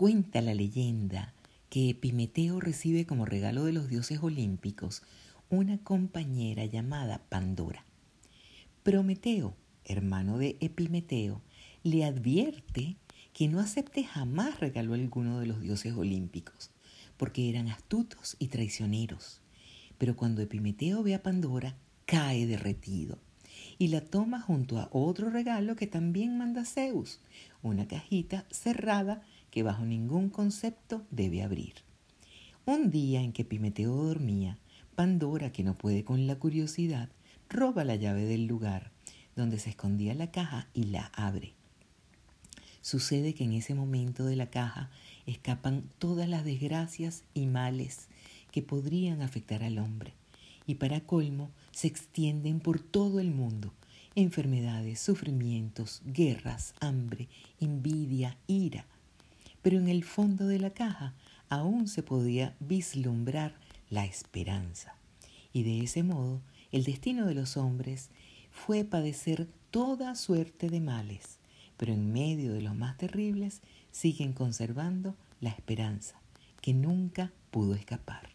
Cuenta la leyenda que Epimeteo recibe como regalo de los dioses olímpicos una compañera llamada Pandora. Prometeo, hermano de Epimeteo, le advierte que no acepte jamás regalo alguno de los dioses olímpicos, porque eran astutos y traicioneros. Pero cuando Epimeteo ve a Pandora, cae derretido y la toma junto a otro regalo que también manda Zeus, una cajita cerrada que bajo ningún concepto debe abrir. Un día en que Epimeteo dormía, Pandora, que no puede con la curiosidad, roba la llave del lugar donde se escondía la caja y la abre. Sucede que en ese momento de la caja escapan todas las desgracias y males que podrían afectar al hombre y para colmo se extienden por todo el mundo enfermedades, sufrimientos, guerras, hambre, envidia, ira. Pero en el fondo de la caja aún se podía vislumbrar la esperanza. Y de ese modo el destino de los hombres fue padecer toda suerte de males, pero en medio de los más terribles siguen conservando la esperanza, que nunca pudo escapar.